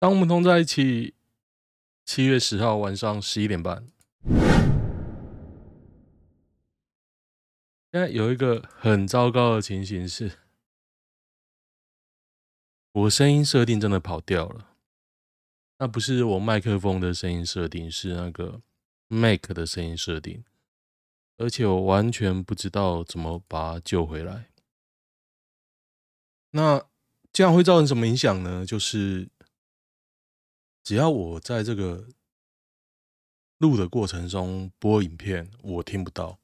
当我们同在一起，七月十号晚上十一点半。现在有一个很糟糕的情形是，我声音设定真的跑掉了。那不是我麦克风的声音设定，是那个 Mac 的声音设定，而且我完全不知道怎么把它救回来。那这样会造成什么影响呢？就是。只要我在这个录的过程中播影片，我听不到，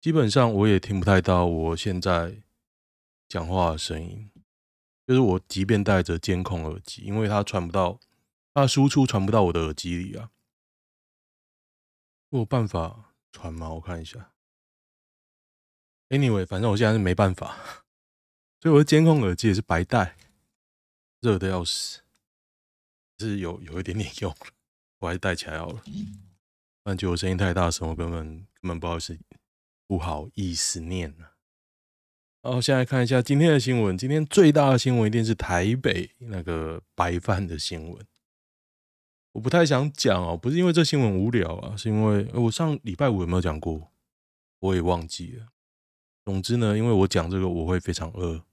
基本上我也听不太到我现在讲话的声音。就是我即便戴着监控耳机，因为它传不到，它输出传不到我的耳机里啊。我有办法传吗？我看一下。Anyway，反正我现在是没办法，所以我的监控耳机也是白戴，热的要死。是有有一点点用，我还是戴起来好了。不然觉我声音太大声，我根本根本不好意思，不好意思念了。然后现在看一下今天的新闻，今天最大的新闻一定是台北那个白饭的新闻。我不太想讲哦，不是因为这新闻无聊啊，是因为我上礼拜五有没有讲过？我也忘记了。总之呢，因为我讲这个我会非常饿，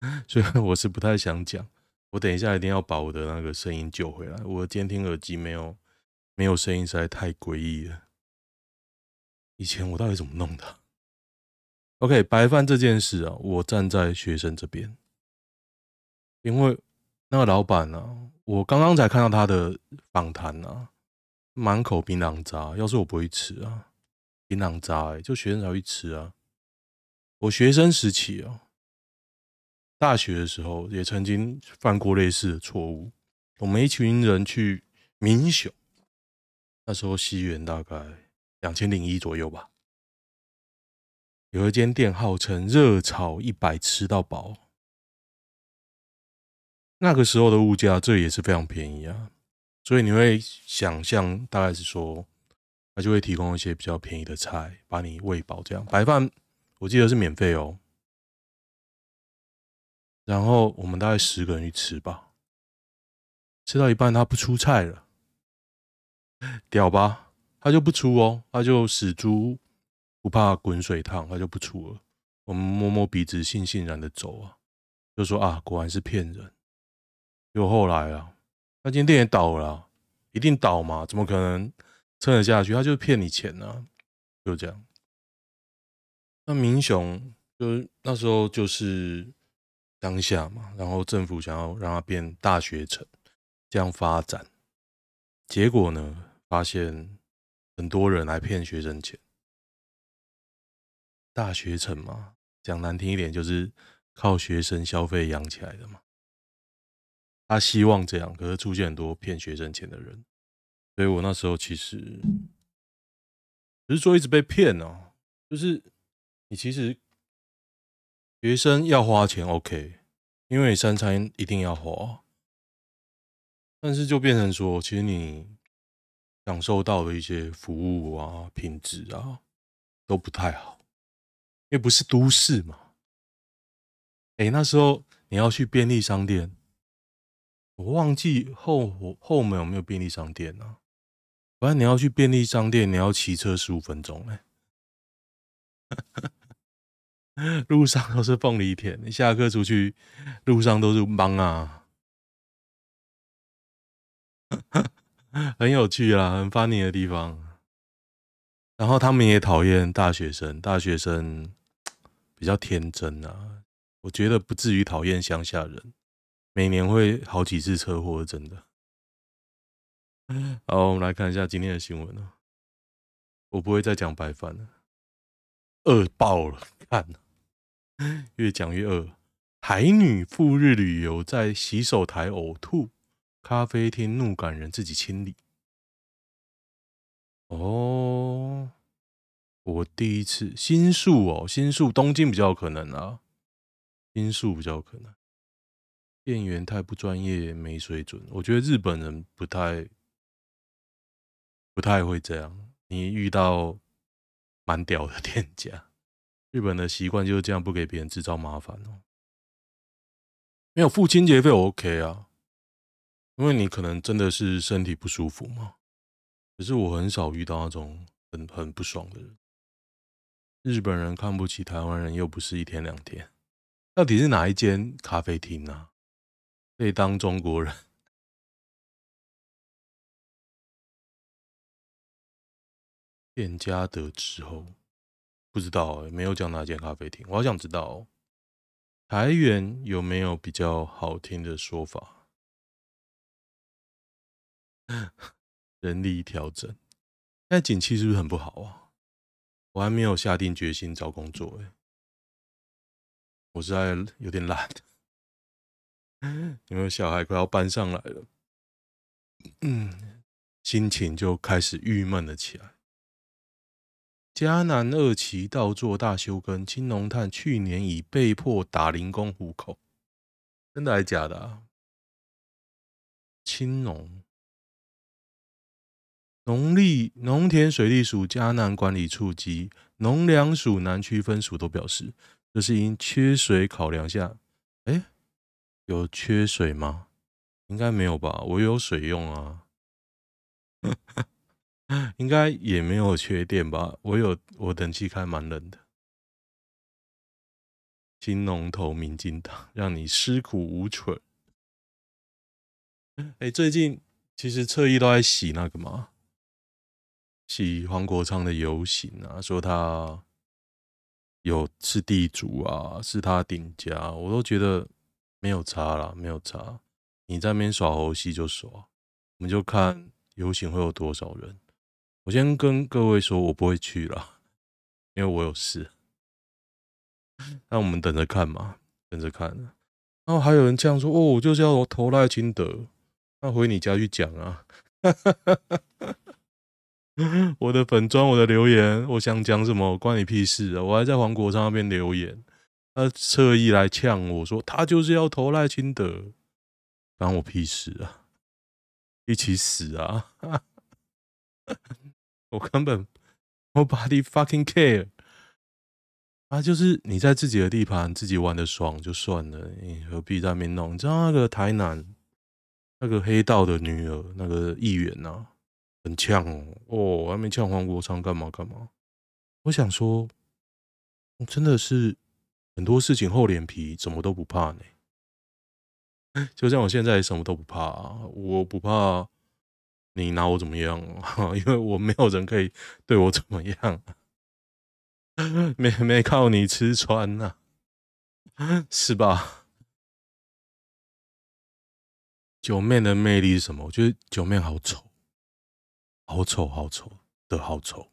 所以我是不太想讲。我等一下一定要把我的那个声音救回来。我的监听耳机没有没有声音，实在太诡异了。以前我到底怎么弄的？OK，白饭这件事啊，我站在学生这边，因为那个老板啊，我刚刚才看到他的访谈啊，满口槟榔渣。要是我不会吃啊，槟榔渣，哎，就学生才会吃啊。我学生时期啊。大学的时候也曾经犯过类似的错误。我们一群人去民雄，那时候西元大概两千零一左右吧。有一间店号称热炒一百吃到饱。那个时候的物价，这也是非常便宜啊。所以你会想象，大概是说，他就会提供一些比较便宜的菜，把你喂饱。这样白饭，我记得是免费哦。然后我们大概十个人去吃吧，吃到一半他不出菜了，屌吧？他就不出哦，他就死猪不怕滚水烫，他就不出了。我们摸摸鼻子，悻悻然的走啊，就说啊，果然是骗人。又后来啊，那间店也倒了，一定倒嘛？怎么可能撑得下去？他就是骗你钱呢，就这样。那民雄就那时候就是。当下嘛，然后政府想要让它变大学城，这样发展，结果呢，发现很多人来骗学生钱。大学城嘛，讲难听一点，就是靠学生消费养起来的嘛。他希望这样，可是出现很多骗学生钱的人，所以我那时候其实不是说一直被骗哦，就是你其实。学生要花钱，OK，因为三餐一定要花，但是就变成说，其实你享受到的一些服务啊、品质啊都不太好，因为不是都市嘛。哎，那时候你要去便利商店，我忘记后后门有没有便利商店啊？反正你要去便利商店，你要骑车十五分钟哎。路上都是凤梨田，你下课出去，路上都是芒啊，很有趣啦，很 funny 的地方。然后他们也讨厌大学生，大学生 比较天真啊，我觉得不至于讨厌乡下人。每年会好几次车祸，真的。好，我们来看一下今天的新闻啊，我不会再讲白饭了，饿爆了，看。越讲越饿。海女赴日旅游，在洗手台呕吐，咖啡厅怒赶人自己清理。哦，我第一次新宿哦，新宿东京比较可能啊，新宿比较可能。店员太不专业，没水准。我觉得日本人不太不太会这样。你遇到蛮屌的店家。日本的习惯就是这样，不给别人制造麻烦哦。没有付清洁费我 OK 啊，因为你可能真的是身体不舒服嘛。可是我很少遇到那种很很不爽的人。日本人看不起台湾人，又不是一天两天。到底是哪一间咖啡厅啊？可以当中国人？店家得知后，不知道、欸，没有讲哪间咖啡厅。我好想知道、喔，台元有没有比较好听的说法？人力调整，现在景气是不是很不好啊？我还没有下定决心找工作、欸，我实在有点懒，因为小孩快要搬上来了，嗯，心情就开始郁闷了起来。嘉南二期稻作大休耕，青农炭去年已被迫打零工糊口，真的还假的啊？青农农力农田水利署嘉南管理处及农粮署南区分署都表示，这是因缺水考量下。哎，有缺水吗？应该没有吧，我有水用啊。应该也没有缺电吧？我有，我冷气开蛮冷的。新龙头民进党，让你吃苦无存。哎，最近其实侧翼都在洗那个嘛，洗黄国昌的游行啊，说他有是地主啊，是他顶家，我都觉得没有差啦，没有差。你在那边耍猴戏就耍，我们就看游行会有多少人。我先跟各位说，我不会去了，因为我有事。那我们等着看嘛，等着看。然后还有人这样说：“哦，我就是要投赖清德。”那回你家去讲啊！我的粉专，我的留言，我想讲什么关你屁事啊！我还在黄国昌那边留言，他侧翼来呛我说他就是要投赖清德，关我屁事啊！一起死啊！我根本 nobody fucking care 啊！就是你在自己的地盘自己玩的爽就算了，你何必在那边弄？你知道那个台南那个黑道的女儿那个议员呐、啊，很呛哦，哦，还没呛黄国昌干嘛干嘛？我想说，真的是很多事情厚脸皮，什么都不怕呢。就像我现在什么都不怕，我不怕。你拿我怎么样？因为我没有人可以对我怎么样，没没靠你吃穿呐、是吧？九妹的魅力是什么？我觉得九妹好丑，好丑，好丑的好丑，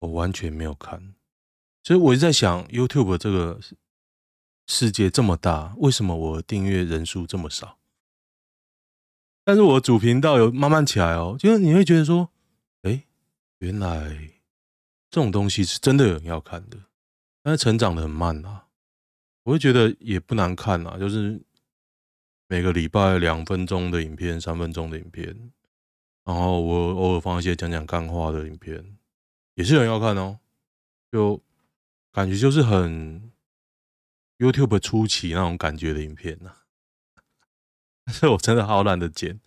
我完全没有看。所以我一直在想，YouTube 这个世界这么大，为什么我订阅人数这么少？但是我主频道有慢慢起来哦，就是你会觉得说，哎，原来这种东西是真的有人要看的，但是成长的很慢啊。我会觉得也不难看啊，就是每个礼拜两分钟的影片，三分钟的影片，然后我偶尔放一些讲讲干话的影片，也是有人要看哦。就感觉就是很 YouTube 初期那种感觉的影片呐、啊。这我真的好懒得剪，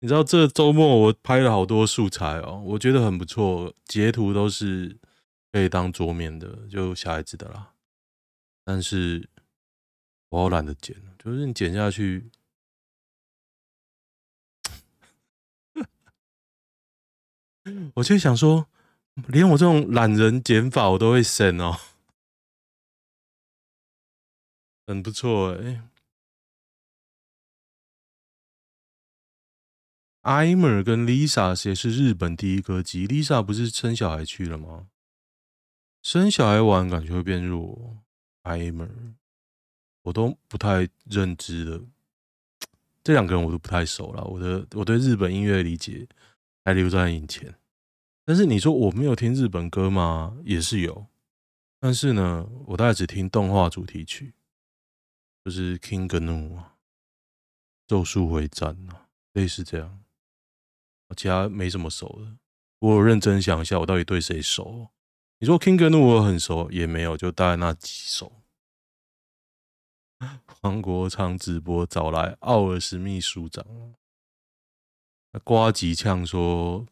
你知道这周末我拍了好多素材哦，我觉得很不错，截图都是可以当桌面的，就小孩子的啦。但是我好懒得剪，就是你剪下去，我就想说，连我这种懒人剪法我都会省哦，很不错哎、艾玛跟 Lisa 谁是日本第一歌姬？Lisa 不是生小孩去了吗？生小孩完感觉会变弱。艾玛，我都不太认知的，这两个人我都不太熟了。我的我对日本音乐理解还留在以前。但是你说我没有听日本歌吗？也是有。但是呢，我大概只听动画主题曲，就是 King Gnu 啊，咒术回战啊，类似这样。其他没什么熟的，我有认真想一下，我到底对谁熟？你说 King Gnu 我很熟，也没有，就大概那几首。黄国昌直播找来奥尔史秘书长，呱吉呛说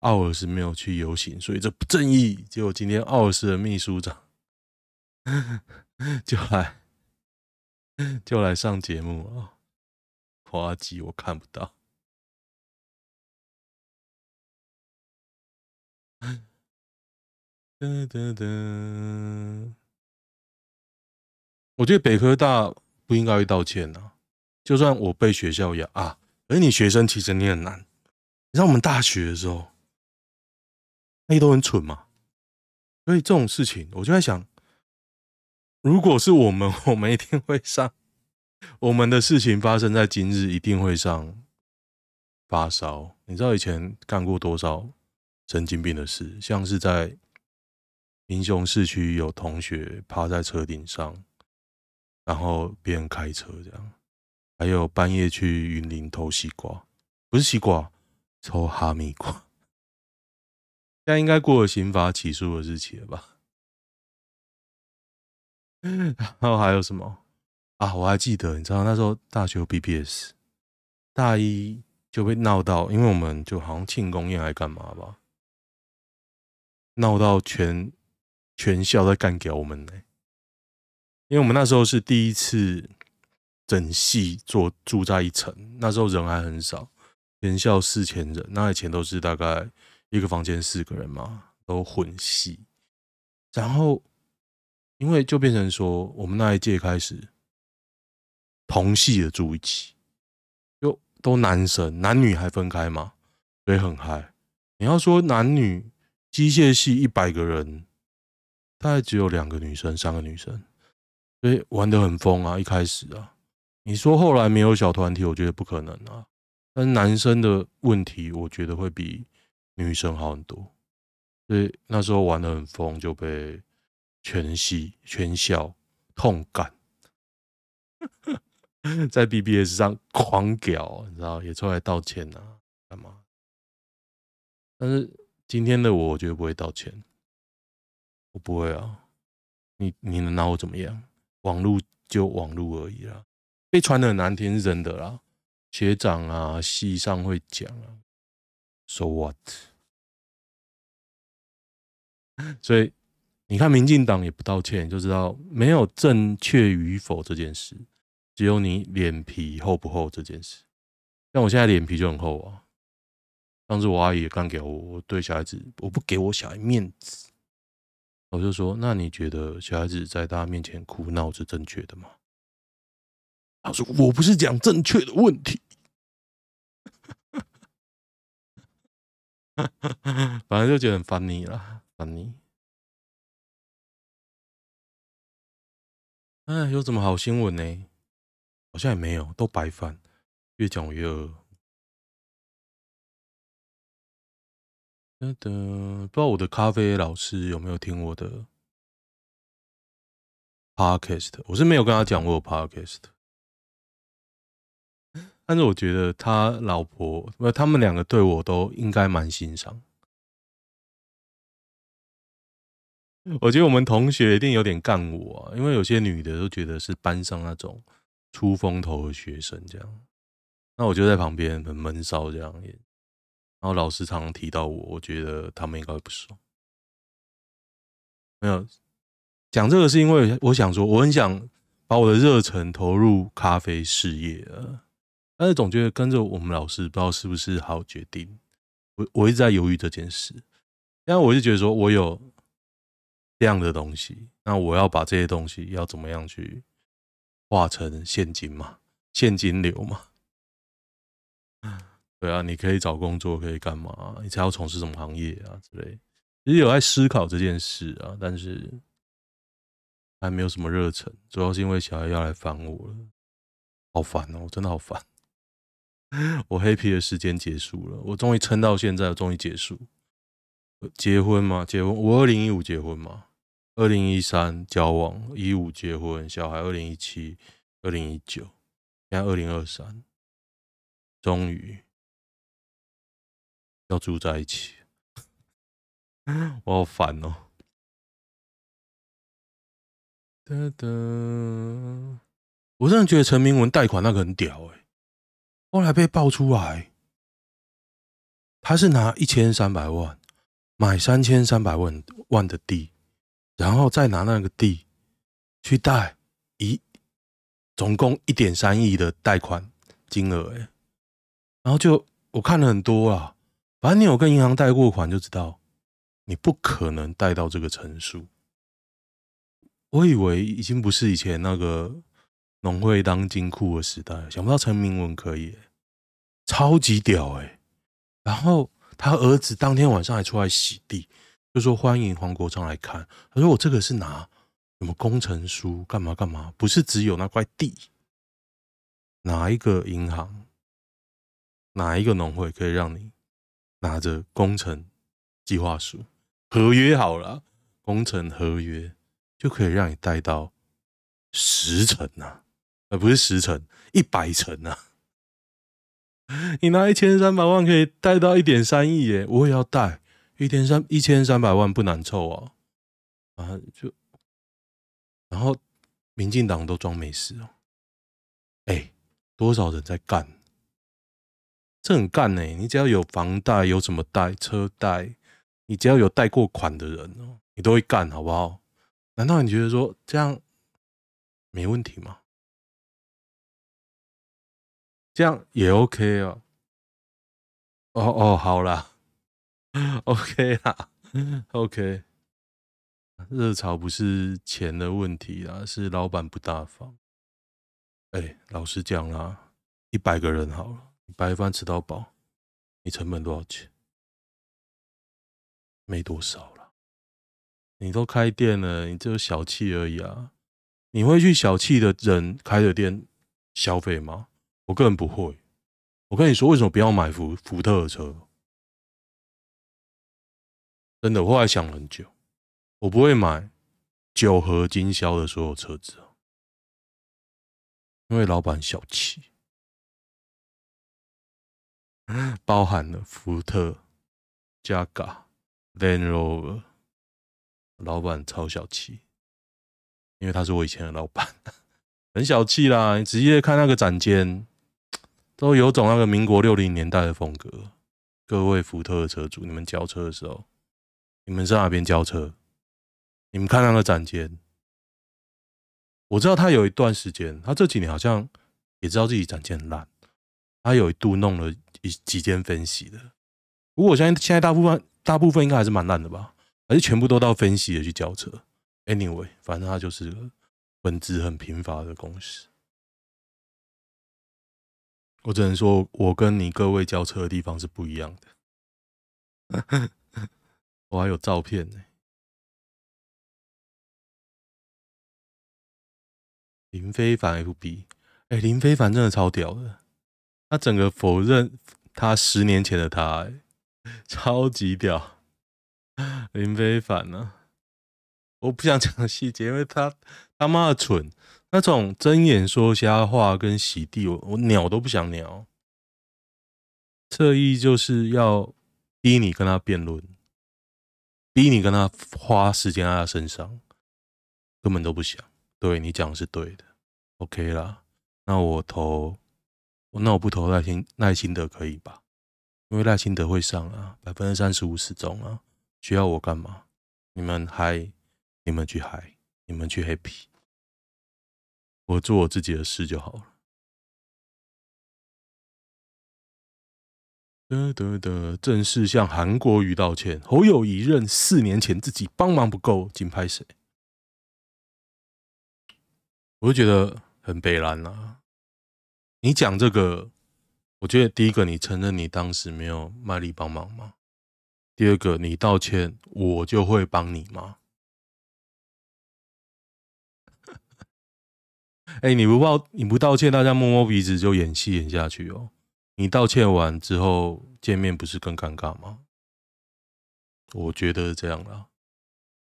奥尔斯没有去游行，所以这不正义。结果今天奥尔斯的秘书长 就来就来上节目了。呱吉我看不到。噔噔噔，我觉得北科大不应该会道歉呐、啊。就算我被学校压啊，而你学生其实你很难。你知道我们大学的时候，那些都很蠢嘛。所以这种事情，我就在想，如果是我们，我们一定会上。我们的事情发生在今日，一定会上发烧。你知道以前干过多少神经病的事？像是在。民雄市区有同学趴在车顶上，然后别人开车这样，还有半夜去云林偷西瓜，不是西瓜，偷哈密瓜。现在应该过了刑罚起诉的日期了吧？然后还有什么啊？我还记得，你知道那时候大学有 BBS，大一就被闹到，因为我们就好像庆功宴还干嘛吧，闹到全。全校在干掉我们呢，因为我们那时候是第一次整系做住在一层，那时候人还很少，全校四千人，那以前都是大概一个房间四个人嘛，都混系。然后因为就变成说，我们那一届开始同系的住一起，就都男生，男女还分开嘛，所以很嗨。你要说男女机械系一百个人。大概只有两个女生，三个女生，所以玩得很疯啊！一开始啊，你说后来没有小团体，我觉得不可能啊。但是男生的问题，我觉得会比女生好很多。所以那时候玩得很疯，就被全系全校痛干，在 BBS 上狂屌，你知道，也出来道歉啊，干嘛？但是今天的我，我觉得不会道歉。我不会啊，你你能拿我怎么样？网路就网路而已啦，被传的很难听是真的啦。学长啊，系上会讲啊，So what？所以你看，民进党也不道歉，就知道没有正确与否这件事，只有你脸皮厚不厚这件事。像我现在脸皮就很厚啊。当时我阿姨也刚给我，我对小孩子，我不给我小孩面子。我就说：“那你觉得小孩子在大家面前哭闹是正确的吗？”他说：“我不是讲正确的问题，反正就觉得很烦你了，烦你。”哎，有什么好新闻呢？好像也没有，都白饭，越讲我越饿。的，不知道我的咖啡老师有没有听我的 podcast？我是没有跟他讲过 podcast，但是我觉得他老婆，他们两个对我都应该蛮欣赏。我觉得我们同学一定有点干我啊，因为有些女的都觉得是班上那种出风头的学生这样，那我就在旁边很闷骚这样也。然后老师常常提到我，我觉得他们应该会不爽。没有讲这个是因为我想说，我很想把我的热忱投入咖啡事业啊，但是总觉得跟着我们老师，不知道是不是好决定。我我一直在犹豫这件事，因为我就觉得说我有这样的东西，那我要把这些东西要怎么样去化成现金嘛，现金流嘛。对啊，你可以找工作，可以干嘛？你才要从事什么行业啊之类？其实有在思考这件事啊，但是还没有什么热忱。主要是因为小孩要来烦我了，好烦哦！我真的好烦。我 happy 的时间结束了，我终于撑到现在，终于结束。结婚吗？结婚？我二零一五结婚嘛？二零一三交往，一五结婚，小孩二零一七，二零一九，现在二零二三，终于。要住在一起，我好烦哦！哒哒，我真的觉得陈明文贷款那个很屌哎，后来被爆出来，他是拿一千三百万买三千三百万万的地，然后再拿那个地去贷一总共一点三亿的贷款金额，哎，然后就我看了很多啊，反正你有跟银行贷过款就知道，你不可能贷到这个成数。我以为已经不是以前那个农会当金库的时代，想不到陈明文可以，超级屌哎！然后他儿子当天晚上还出来洗地，就说欢迎黄国昌来看。他说我这个是拿什么工程书干嘛干嘛，不是只有那块地。哪一个银行，哪一个农会可以让你拿着工程计划书合约好了，工程合约？就可以让你贷到十成呐，呃不是十成，一百成呐。你拿一千三百万可以贷到一点三亿耶，我也要贷一点三一千三百万不难凑啊。啊，就然后民进党都装没事哦。哎，多少人在干？这很干呢。你只要有房贷，有什么贷，车贷，你只要有贷过款的人哦，你都会干，好不好？难道你觉得说这样没问题吗？这样也 OK 哦。哦哦，好啦，OK 啦，OK。热潮不是钱的问题啊，是老板不大方。哎，老实讲啦，一百个人好了，白饭吃到饱，你成本多少钱？没多少了。你都开店了，你只有小气而已啊！你会去小气的人开的店消费吗？我个人不会。我跟你说，为什么不要买福福特的车？真的，我后来想很久，我不会买九合经销的所有车子，因为老板小气，包含了福特、加嘎、Land Rover。老板超小气，因为他是我以前的老板，很小气啦。你直接看那个展间，都有种那个民国六零年代的风格。各位福特车主，你们交车的时候，你们在哪边交车？你们看那个展间，我知道他有一段时间，他这几年好像也知道自己展间很烂，他有一度弄了一几间分析的。不过我相信现在大部分大部分应该还是蛮烂的吧。还是全部都到分析的去交车，anyway，反正他就是个本质很贫乏的公司。我只能说，我跟你各位交车的地方是不一样的。我还有照片呢。林非凡 FB，哎，林非凡真的超屌的，他整个否认他十年前的他，超级屌。林飞凡呢？我不想讲细节，因为他他妈的蠢。那种睁眼说瞎话跟洗地，我我鸟都不想鸟。特意就是要逼你跟他辩论，逼你跟他花时间在他身上，根本都不想。对，你讲的是对的，OK 啦。那我投，那我不投赖清赖清德可以吧？因为赖清德会上啊，百分之三十五始终啊。需要我干嘛？你们嗨，你们去嗨，你们去 happy，我做我自己的事就好了。得得得，正式向韩国瑜道歉。侯友宜认四年前自己帮忙不够，紧拍谁？我就觉得很北烂啊！你讲这个，我觉得第一个，你承认你当时没有卖力帮忙吗？第二个，你道歉，我就会帮你吗？哎、你不报，你不道歉，大家摸摸鼻子就演戏演下去哦。你道歉完之后见面不是更尴尬吗？我觉得是这样啦。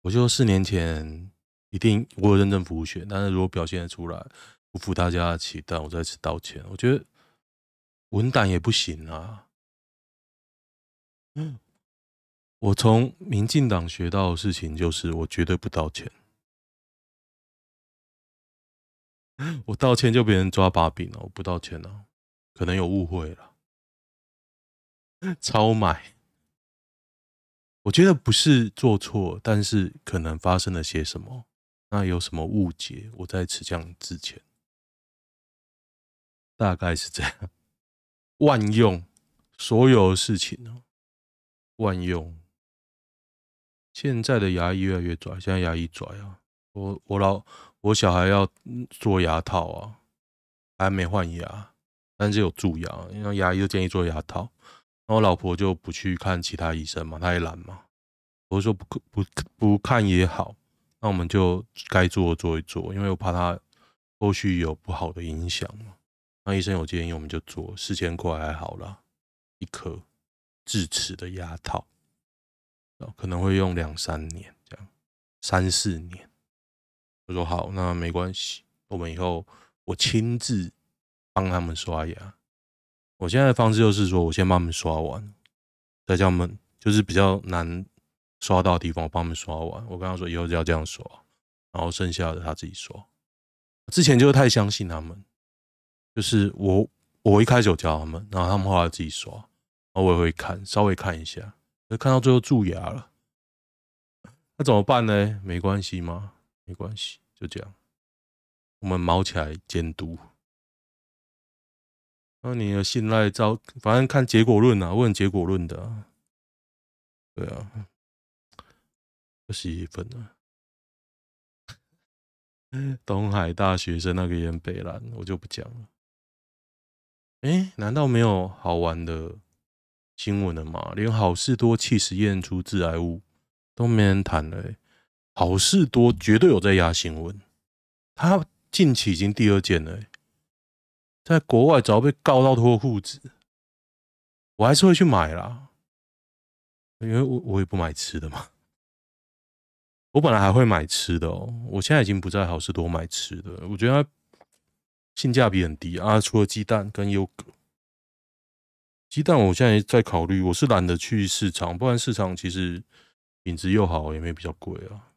我就四年前一定我有认真服务选，但是如果表现得出来不负大家的期待，我再次道歉。我觉得文胆也不行啊。我从民进党学到的事情就是，我绝对不道歉。我道歉就别人抓把柄了，我不道歉了，可能有误会了。超买。我觉得不是做错，但是可能发生了些什么，那有什么误解？我在持枪之前，大概是这样。万用，所有的事情呢，万用。现在的牙医越来越拽，现在牙医拽啊！我我老我小孩要做牙套啊，还没换牙，但是有蛀牙，因为牙医就建议做牙套。然后老婆就不去看其他医生嘛，她也懒嘛。我说不不不看也好，那我们就该做做一做，因为我怕她后续有不好的影响嘛。那医生有建议，我们就做，四千块还好啦，一颗智齿的牙套，可能会用两三年这样，三四年。我说好，那没关系，我们以后我亲自帮他们刷牙。我现在的方式就是说，我先帮他们刷完，再叫他们就是比较难刷到的地方，我帮他们刷完。我跟他说以后就要这样刷，然后剩下的他自己刷。之前就是太相信他们，就是我我一开始有教他们，然后他们后来自己刷，然后我也会看，稍微看一下，就看到最后蛀牙了，那怎么办呢？没关系吗？没关系，就这样，我们卯起来监督。那你的信赖照，反正看结果论啊，问结果论的啊。对啊，二十一分了。东海大学生那个演北兰，我就不讲了。哎，难道没有好玩的新闻了吗？连好事多气实验出致癌物都没人谈了。好事多绝对有在压新闻，他近期已经第二件了。在国外早被告到脱裤子，我还是会去买啦，因为我我也不买吃的嘛。我本来还会买吃的哦，我现在已经不在好事多买吃的，我觉得性价比很低啊。除了鸡蛋跟优格，鸡蛋我现在在考虑，我是懒得去市场，不然市场其实品质又好，也没比较贵啊。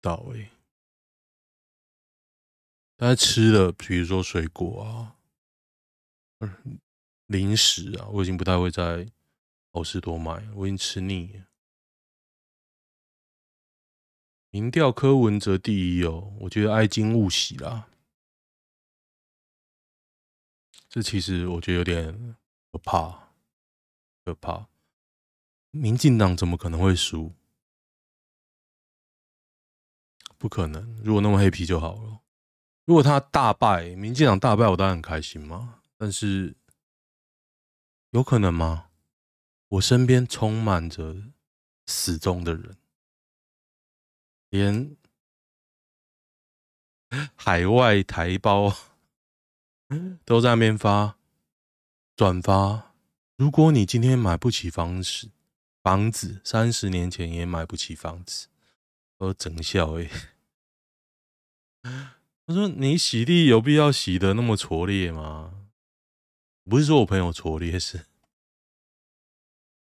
到位。大家吃的，比如说水果啊，零食啊，我已经不太会在好市多买，我已经吃腻了。民调柯文哲第一哦，我觉得哀金勿喜啦。这其实我觉得有点可怕，可怕。民进党怎么可能会输？不可能，如果那么黑皮就好了。如果他大败，民进党大败，我当然很开心嘛。但是有可能吗？我身边充满着死忠的人，连海外台胞都在那边发转发。如果你今天买不起房子，房子三十年前也买不起房子，我整笑诶、欸。他说：“你洗地有必要洗的那么拙劣吗？不是说我朋友拙劣，是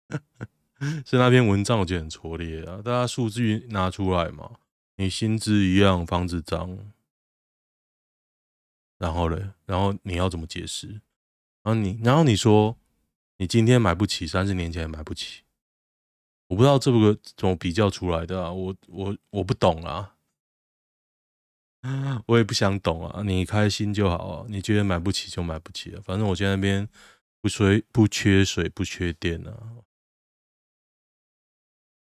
是那篇文章我觉得很拙劣啊！大家数据拿出来嘛，你薪资一样，房子涨，然后嘞，然后你要怎么解释？然后你，然后你说你今天买不起，三十年前也买不起，我不知道这个怎么比较出来的啊！我我我不懂啊！” 我也不想懂啊，你开心就好啊。你觉得买不起就买不起啊，反正我现在那边不水不缺水不缺电啊，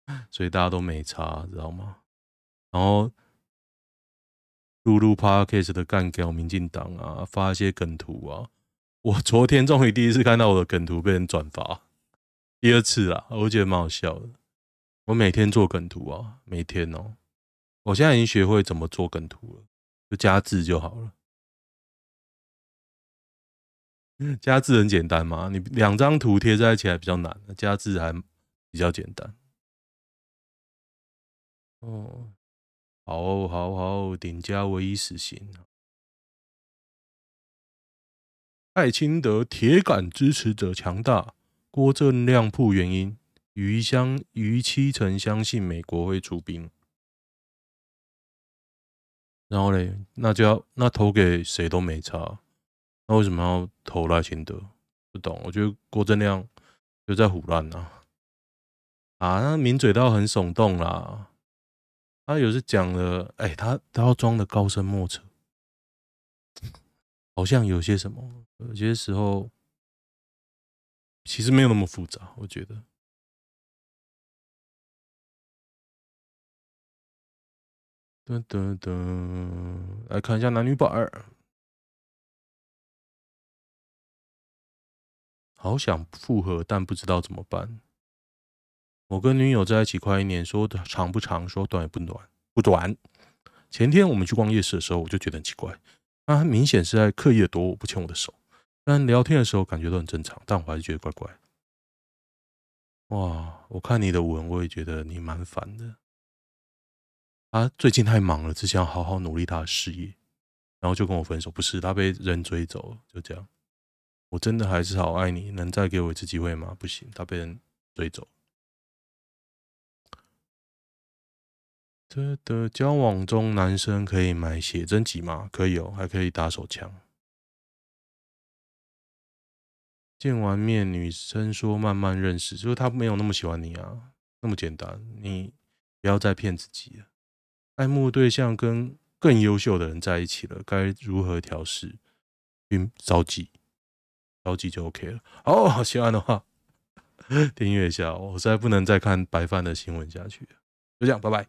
所以大家都没差，知道吗？然后录录 Podcast 的干掉民进党啊，发一些梗图啊。我昨天终于第一次看到我的梗图被人转发，第二次啦，我觉得蛮好笑的。我每天做梗图啊，每天哦。我现在已经学会怎么做梗图了，就加字就好了。加字很简单嘛，你两张图贴在一起还比较难，加字还比较简单。哦，好好好，顶加唯一死刑。赖清德铁杆支持者强大，郭正亮铺原因，逾相逾七成相信美国会出兵。然后嘞，那就要那投给谁都没差，那为什么要投赖清德？不懂。我觉得郭正亮就在胡乱呐，啊，那抿嘴到很耸动啦。他有时讲了，哎、欸，他要装的高深莫测，好像有些什么，有些时候其实没有那么复杂，我觉得。噔噔噔，来看一下男女版。好想复合，但不知道怎么办。我跟女友在一起快一年，说长不长，说短也不短，不短。前天我们去逛夜市的时候，我就觉得很奇怪，她明显是在刻意的躲我不牵我的手，但聊天的时候感觉都很正常，但我还是觉得怪怪。哇，我看你的文，我也觉得你蛮烦的。他最近太忙了，只想好好努力他的事业，然后就跟我分手。不是他被人追走了，就这样。我真的还是好爱你，能再给我一次机会吗？不行，他被人追走。的的交往中，男生可以买写真集吗？可以哦，还可以打手枪。见完面，女生说慢慢认识，就是她没有那么喜欢你啊，那么简单。你不要再骗自己了。爱慕对象跟更优秀的人在一起了，该如何调适？别着急，着急就 OK 了。哦，喜欢的话 订阅一下，我实在不能再看白饭的新闻下去。就这样，拜拜。